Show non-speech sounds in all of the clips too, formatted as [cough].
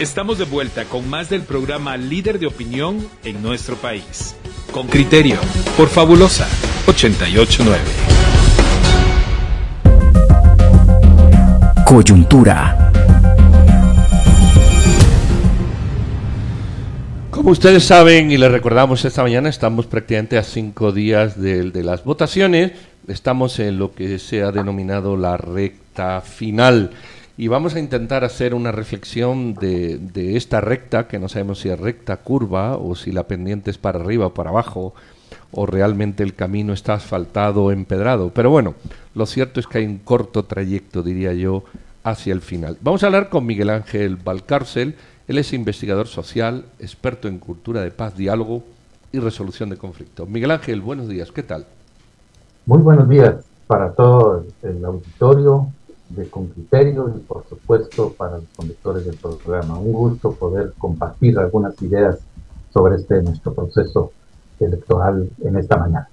Estamos de vuelta con más del programa Líder de Opinión en nuestro país. Con criterio, por Fabulosa 889. Coyuntura. Como ustedes saben y les recordamos esta mañana, estamos prácticamente a cinco días de, de las votaciones. Estamos en lo que se ha denominado la recta final y vamos a intentar hacer una reflexión de, de, esta recta, que no sabemos si es recta, curva, o si la pendiente es para arriba o para abajo, o realmente el camino está asfaltado o empedrado. Pero bueno, lo cierto es que hay un corto trayecto, diría yo, hacia el final. Vamos a hablar con Miguel Ángel Valcárcel, él es investigador social, experto en cultura de paz, diálogo y resolución de conflictos. Miguel Ángel, buenos días, ¿qué tal? Muy buenos días para todo el auditorio de Con Criterio y por supuesto para los conductores del programa. Un gusto poder compartir algunas ideas sobre este nuestro proceso electoral en esta mañana.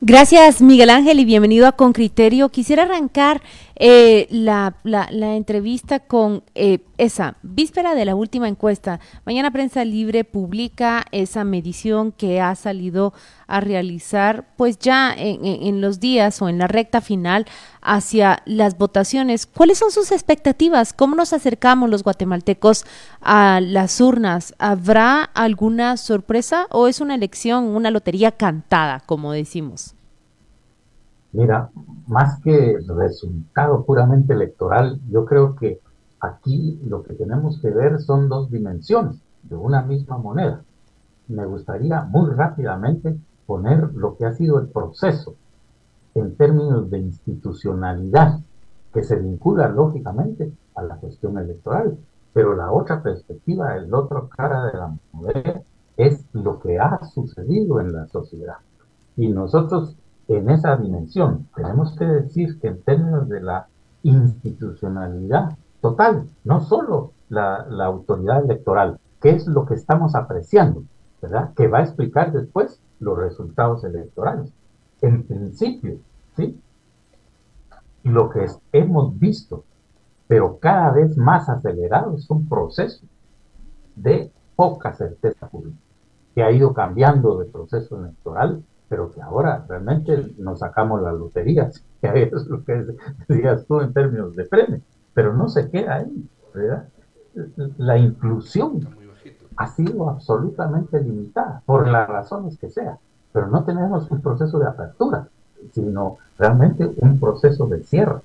Gracias Miguel Ángel y bienvenido a Con Criterio. Quisiera arrancar eh, la, la, la, entrevista con eh, esa víspera de la última encuesta. Mañana Prensa Libre publica esa medición que ha salido a realizar pues ya en, en, los días o en la recta final hacia las votaciones. ¿Cuáles son sus expectativas? ¿Cómo nos acercamos los guatemaltecos a las urnas? ¿Habrá alguna sorpresa o es una elección, una lotería cantada, como decimos? Mira, más que resultado puramente electoral, yo creo que aquí lo que tenemos que ver son dos dimensiones de una misma moneda. Me gustaría muy rápidamente poner lo que ha sido el proceso en términos de institucionalidad, que se vincula lógicamente a la cuestión electoral. Pero la otra perspectiva, el otro cara de la moneda, es lo que ha sucedido en la sociedad. Y nosotros en esa dimensión. Tenemos que decir que en términos de la institucionalidad total, no solo la, la autoridad electoral, que es lo que estamos apreciando, ¿verdad? Que va a explicar después los resultados electorales. En principio, ¿sí? Lo que hemos visto, pero cada vez más acelerado, es un proceso de poca certeza pública, que ha ido cambiando de proceso electoral pero que ahora realmente nos sacamos las loterías, [laughs] que es lo que decías tú en términos de premio, pero no se queda ahí, ¿verdad? La inclusión ha sido absolutamente limitada, por las razones que sea, pero no tenemos un proceso de apertura, sino realmente un proceso de cierre,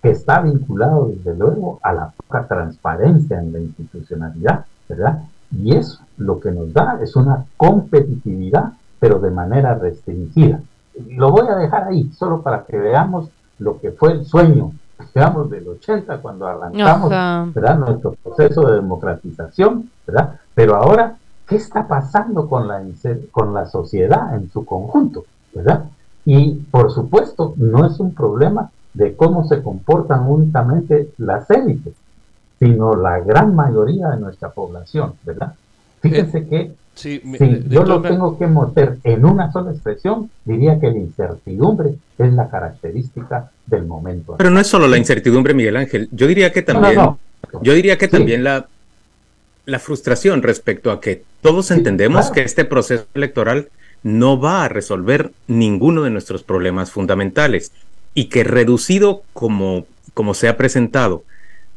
que está vinculado desde luego a la poca transparencia en la institucionalidad, ¿verdad? Y eso lo que nos da es una competitividad pero de manera restringida. Lo voy a dejar ahí, solo para que veamos lo que fue el sueño, digamos, del 80, cuando arrancamos ¿verdad? nuestro proceso de democratización, ¿verdad? Pero ahora, ¿qué está pasando con la, con la sociedad en su conjunto, ¿verdad? Y, por supuesto, no es un problema de cómo se comportan únicamente las élites, sino la gran mayoría de nuestra población, ¿verdad? Fíjense si yo lo tengo que meter en una sola expresión, diría que la incertidumbre es la característica del momento. Pero no es solo la incertidumbre, Miguel Ángel. Yo diría que también, yo diría que también la, la frustración respecto a que todos entendemos que este proceso electoral no va a resolver ninguno de nuestros problemas fundamentales y que reducido como, como se ha presentado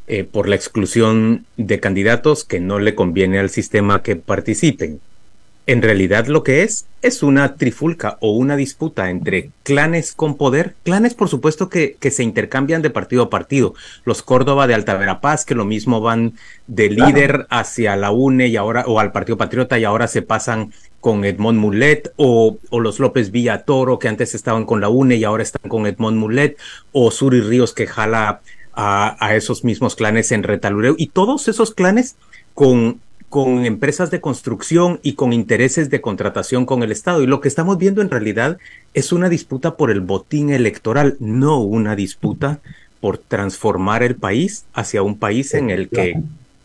eh, por la exclusión de candidatos que no le conviene al sistema que participen, en realidad lo que es es una trifulca o una disputa entre clanes con poder, clanes por supuesto que, que se intercambian de partido a partido, los Córdoba de Alta Verapaz que lo mismo van de líder hacia la UNE y ahora o al Partido Patriota y ahora se pasan con Edmond Mulet o, o los López Villatoro que antes estaban con la UNE y ahora están con Edmond Mulet o Suri Ríos que jala a, a esos mismos clanes en Retalureo y todos esos clanes con con empresas de construcción y con intereses de contratación con el Estado. Y lo que estamos viendo en realidad es una disputa por el botín electoral, no una disputa por transformar el país hacia un país en el que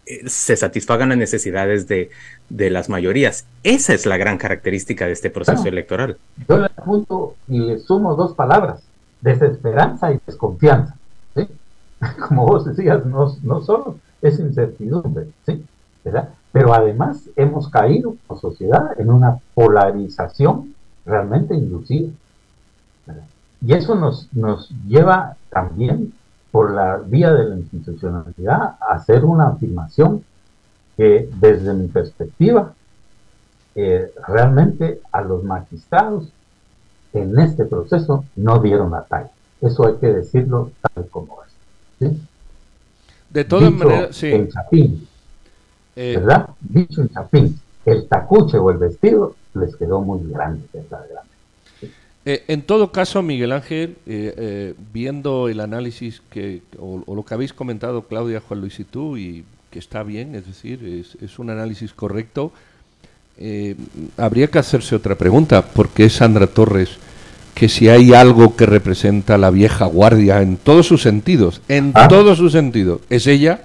eh, se satisfagan las necesidades de, de las mayorías. Esa es la gran característica de este proceso electoral. Yo le apunto y le sumo dos palabras, desesperanza y desconfianza. [laughs] Como vos decías, no, no solo es incertidumbre, ¿sí? ¿verdad? Pero además hemos caído como sociedad en una polarización realmente inducida. Y eso nos, nos lleva también por la vía de la institucionalidad a hacer una afirmación que desde mi perspectiva eh, realmente a los magistrados en este proceso no dieron la talla. Eso hay que decirlo tal como es. De todas maneras, sí. En Chapín, eh, ¿verdad? Dicho en Chapín, el tacuche o el vestido les quedó muy grande, eh, en todo caso, Miguel Ángel, viendo el análisis que, o, lo que habéis comentado Claudia, Juan Luis y tú, y que está bien, es decir, es, es un análisis correcto, eh, habría que hacerse otra pregunta. ¿Por qué Sandra Torres, que si hay algo que representa la vieja guardia en todos sus sentidos, en ah. todos sus sentidos, es ella,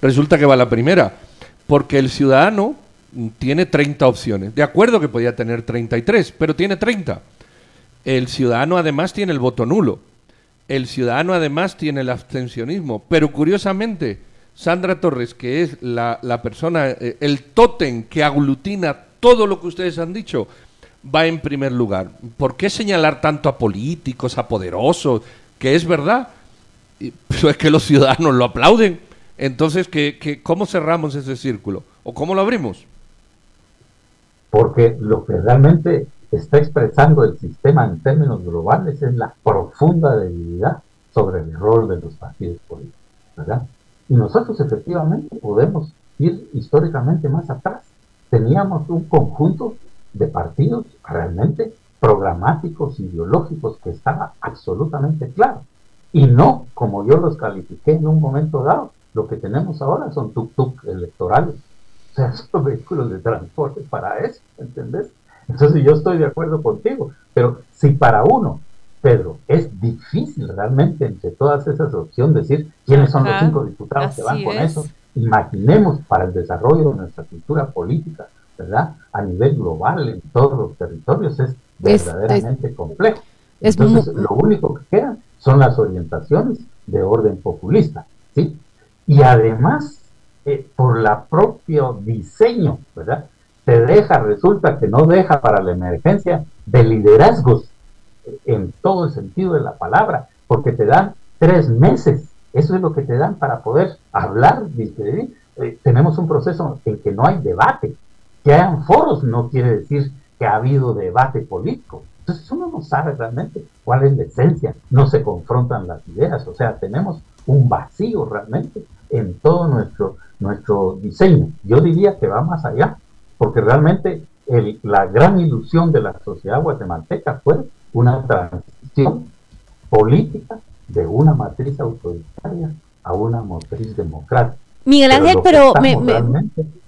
resulta que va la primera? Porque el ciudadano tiene 30 opciones. De acuerdo que podía tener 33, pero tiene 30. El ciudadano además tiene el voto nulo. El ciudadano además tiene el abstencionismo. Pero curiosamente, Sandra Torres, que es la, persona, eh, el tótem que aglutina todo lo que ustedes han dicho, va en primer lugar. ¿Por qué señalar tanto a políticos, a poderosos? Que es verdad, [laughs] pero es que los ciudadanos lo aplauden. Entonces, ¿qué, cómo cerramos ese círculo? ¿O cómo lo abrimos? Porque lo que realmente está expresando el sistema en términos globales es la profunda debilidad sobre el rol de los partidos políticos, ¿verdad? Y nosotros efectivamente podemos ir históricamente más atrás. Teníamos un conjunto de partidos realmente programáticos, ideológicos, que estaba absolutamente claro. Y no, como yo los califiqué en un momento dado, lo que tenemos ahora son tuk-tuk electorales. O sea, [laughs] son vehículos de transporte para eso, ¿entendés? Entonces yo estoy de acuerdo contigo, pero si para uno Pedro, es difícil realmente entre todas esas opciones decir quiénes son los cinco diputados que van con eso. Imaginemos para el desarrollo de nuestra cultura política, ¿verdad? A nivel global, en todos los territorios, es verdaderamente complejo. Entonces, lo único que queda son las orientaciones de orden populista, ¿sí? Y además, eh, por la propio diseño, ¿verdad? Te deja, resulta que no deja para la emergencia de liderazgos en todo el sentido de la palabra, porque te dan tres meses. Eso es lo que te dan para poder hablar, eh, tenemos un proceso en que no hay debate. Que hayan foros no quiere decir que ha habido debate político. Entonces uno no sabe realmente cuál es la esencia. No se confrontan las ideas. O sea, tenemos un vacío realmente en todo nuestro, nuestro diseño. Yo diría que va más allá, porque realmente la gran ilusión de la sociedad guatemalteca fue una transición política de una matriz autoritaria a una matriz democrática. Miguel Ángel, pero,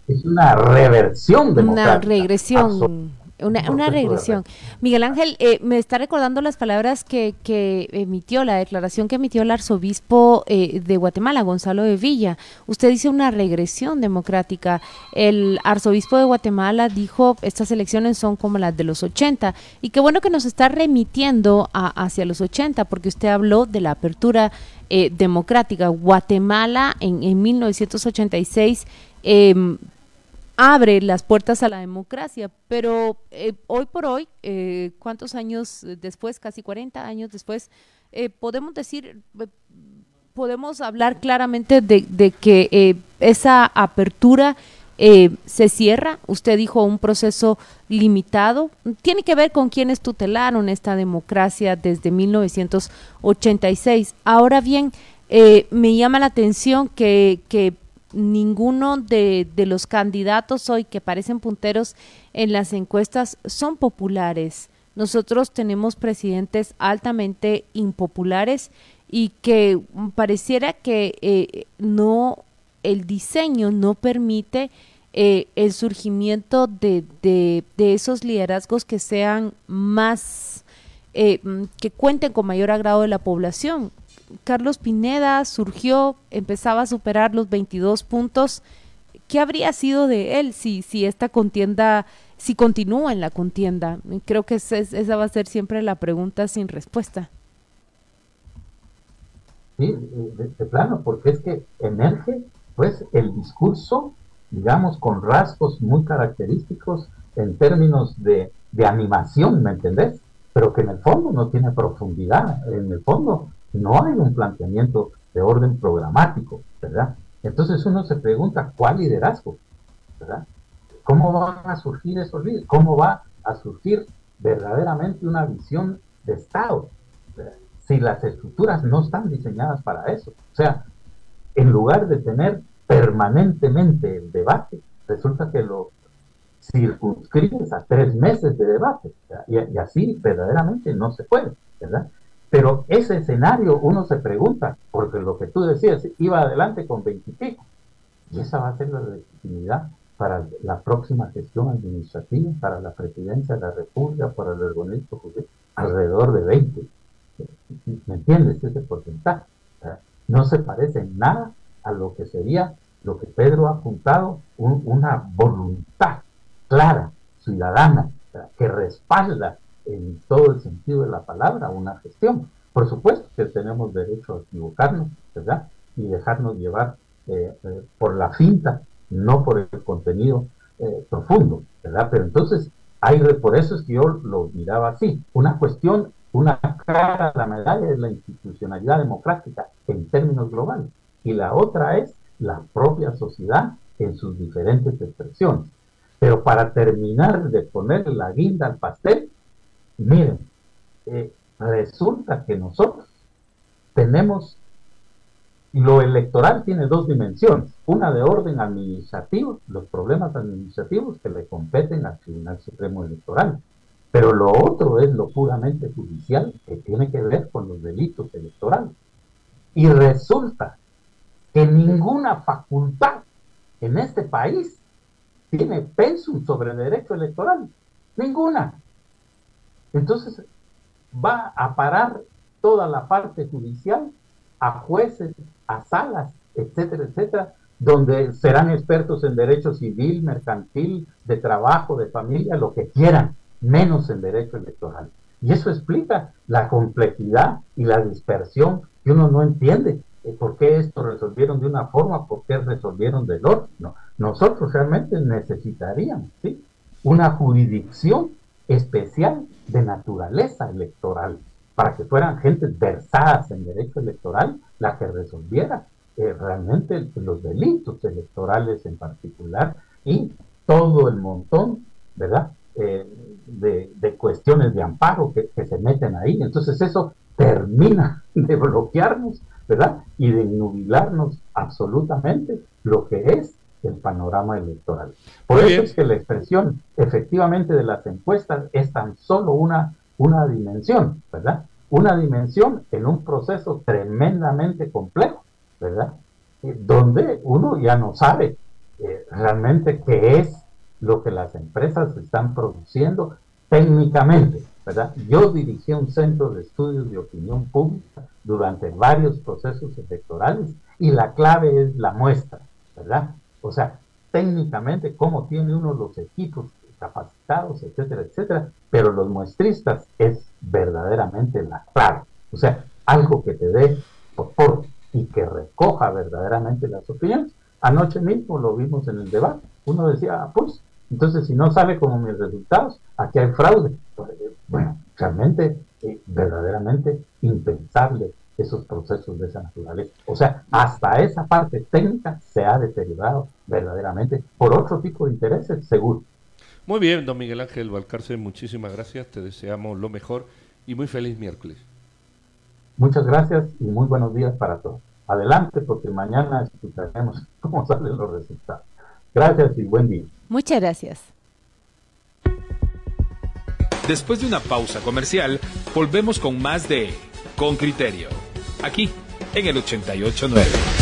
es una reversión democrática. Una regresión. Una, una regresión. Miguel Ángel, eh, me está recordando las palabras que, que, emitió, la declaración que emitió el arzobispo eh, de Guatemala, Gonzalo de Villa. Usted dice una regresión democrática. El arzobispo de Guatemala dijo, estas elecciones son como las de los 80. Y qué bueno que nos está remitiendo hacia los 80, porque usted habló de la apertura eh, democrática. Guatemala en, en 1986 abre las puertas a la democracia, pero eh, hoy por hoy, eh, ¿cuántos años después, casi 40 años después, eh, podemos decir, podemos hablar claramente de, que esa apertura se cierra? Usted dijo un proceso limitado. Tiene que ver con quienes tutelaron esta democracia desde 1986. Ahora bien, me llama la atención que, que ninguno de, los candidatos hoy que parecen punteros en las encuestas son populares. Nosotros tenemos presidentes altamente impopulares y que pareciera que eh, no el diseño no permite eh, el surgimiento de, de, esos liderazgos que sean más eh, que cuenten con mayor agrado de la población. Carlos Pineda surgió, empezaba a superar los 22 puntos. ¿Qué habría sido de él si, si esta contienda, si continúa en la contienda? Creo que esa va a ser siempre la pregunta sin respuesta. Sí, de, plano, porque es que emerge pues el discurso digamos, con rasgos muy característicos en términos de, de animación, ¿me entendés? Pero que en el fondo no tiene profundidad, en el fondo no hay un planteamiento de orden programático, ¿verdad? Entonces uno se pregunta, ¿cuál liderazgo? ¿verdad? ¿Cómo van a surgir esos? ¿Cómo va a surgir verdaderamente una visión de Estado? Si las estructuras no están diseñadas para eso. O sea, en lugar de tener permanentemente el debate, resulta que lo circunscribes a tres meses de debate. Y, y, así verdaderamente no se puede, ¿verdad? Pero ese escenario uno se pregunta, porque lo que tú decías, iba adelante con veintipico. Y esa va a ser la legitimidad para la próxima gestión administrativa, para la presidencia de la República, para el organismo alrededor de 20. ¿Me entiendes? Ese porcentaje. No se parece en nada a lo que sería lo que Pedro ha apuntado, una voluntad clara, ciudadana, que respalda en todo el sentido de la palabra una gestión. Por supuesto que tenemos derecho a equivocarnos, ¿verdad? Y dejarnos llevar eh, eh, por la finta, no por el contenido eh, profundo, ¿verdad? Pero entonces, hay, por eso es que yo lo miraba así. Una cuestión, una cara de la medalla es la institucionalidad democrática en términos globales. Y la otra es la propia sociedad en sus diferentes expresiones. Pero para terminar de poner la guinda al pastel, Miren, eh, resulta que nosotros tenemos, lo electoral tiene dos dimensiones, una de orden administrativo, los problemas administrativos que le competen al Tribunal Supremo Electoral, pero lo otro es lo puramente judicial que tiene que ver con los delitos electorales. Y resulta que ninguna facultad en este país tiene pensum sobre derecho electoral. Ninguna. Entonces va a parar toda la parte judicial a jueces, a salas, etcétera, etcétera, donde serán expertos en derecho civil, mercantil, de trabajo, de familia, lo que quieran, menos en derecho electoral. Y eso explica la complejidad y la dispersión que uno no entiende. Eh, ¿Por qué esto resolvieron de una forma? ¿Por qué resolvieron del otro? No. Nosotros realmente necesitaríamos una jurisdicción especial de naturaleza electoral, para que fueran gentes versadas en derecho electoral la que resolviera eh, realmente los delitos electorales en particular y todo el montón, ¿verdad? Eh, de, cuestiones de amparo que, que, se meten ahí. Entonces eso termina [laughs] de bloquearnos, ¿verdad? Y de nubilarnos absolutamente lo que es el panorama electoral. Por eso es que la expresión efectivamente de las encuestas es tan solo una, una dimensión, ¿verdad? Una dimensión en un proceso tremendamente complejo, ¿verdad? Eh, donde uno ya no sabe eh, realmente qué es lo que las empresas están produciendo técnicamente, ¿verdad? Yo dirigí un centro de estudios de opinión pública durante varios procesos electorales y la clave es la muestra, ¿verdad? O sea, técnicamente cómo tiene uno los equipos capacitados, etcétera, etcétera, pero los muestristas es verdaderamente la clave. O sea, algo que te dé por y que recoja verdaderamente las opiniones. Anoche mismo lo vimos en el debate. Uno decía, ah, pues, entonces si no sale como mis resultados, aquí hay fraude. Bueno, realmente, eh, verdaderamente impensable esos procesos de esa naturaleza. O sea, hasta esa parte técnica se ha deteriorado verdaderamente por otro tipo de intereses, seguro. Muy bien, don Miguel Ángel Valcarce, muchísimas gracias, te deseamos lo mejor y muy feliz miércoles. Muchas gracias y muy buenos días para todos. Adelante, porque mañana escucharemos [laughs] cómo salen los resultados. Gracias y buen día. Muchas gracias. Después de una pausa comercial, volvemos con más de Con Criterio aquí en el 889.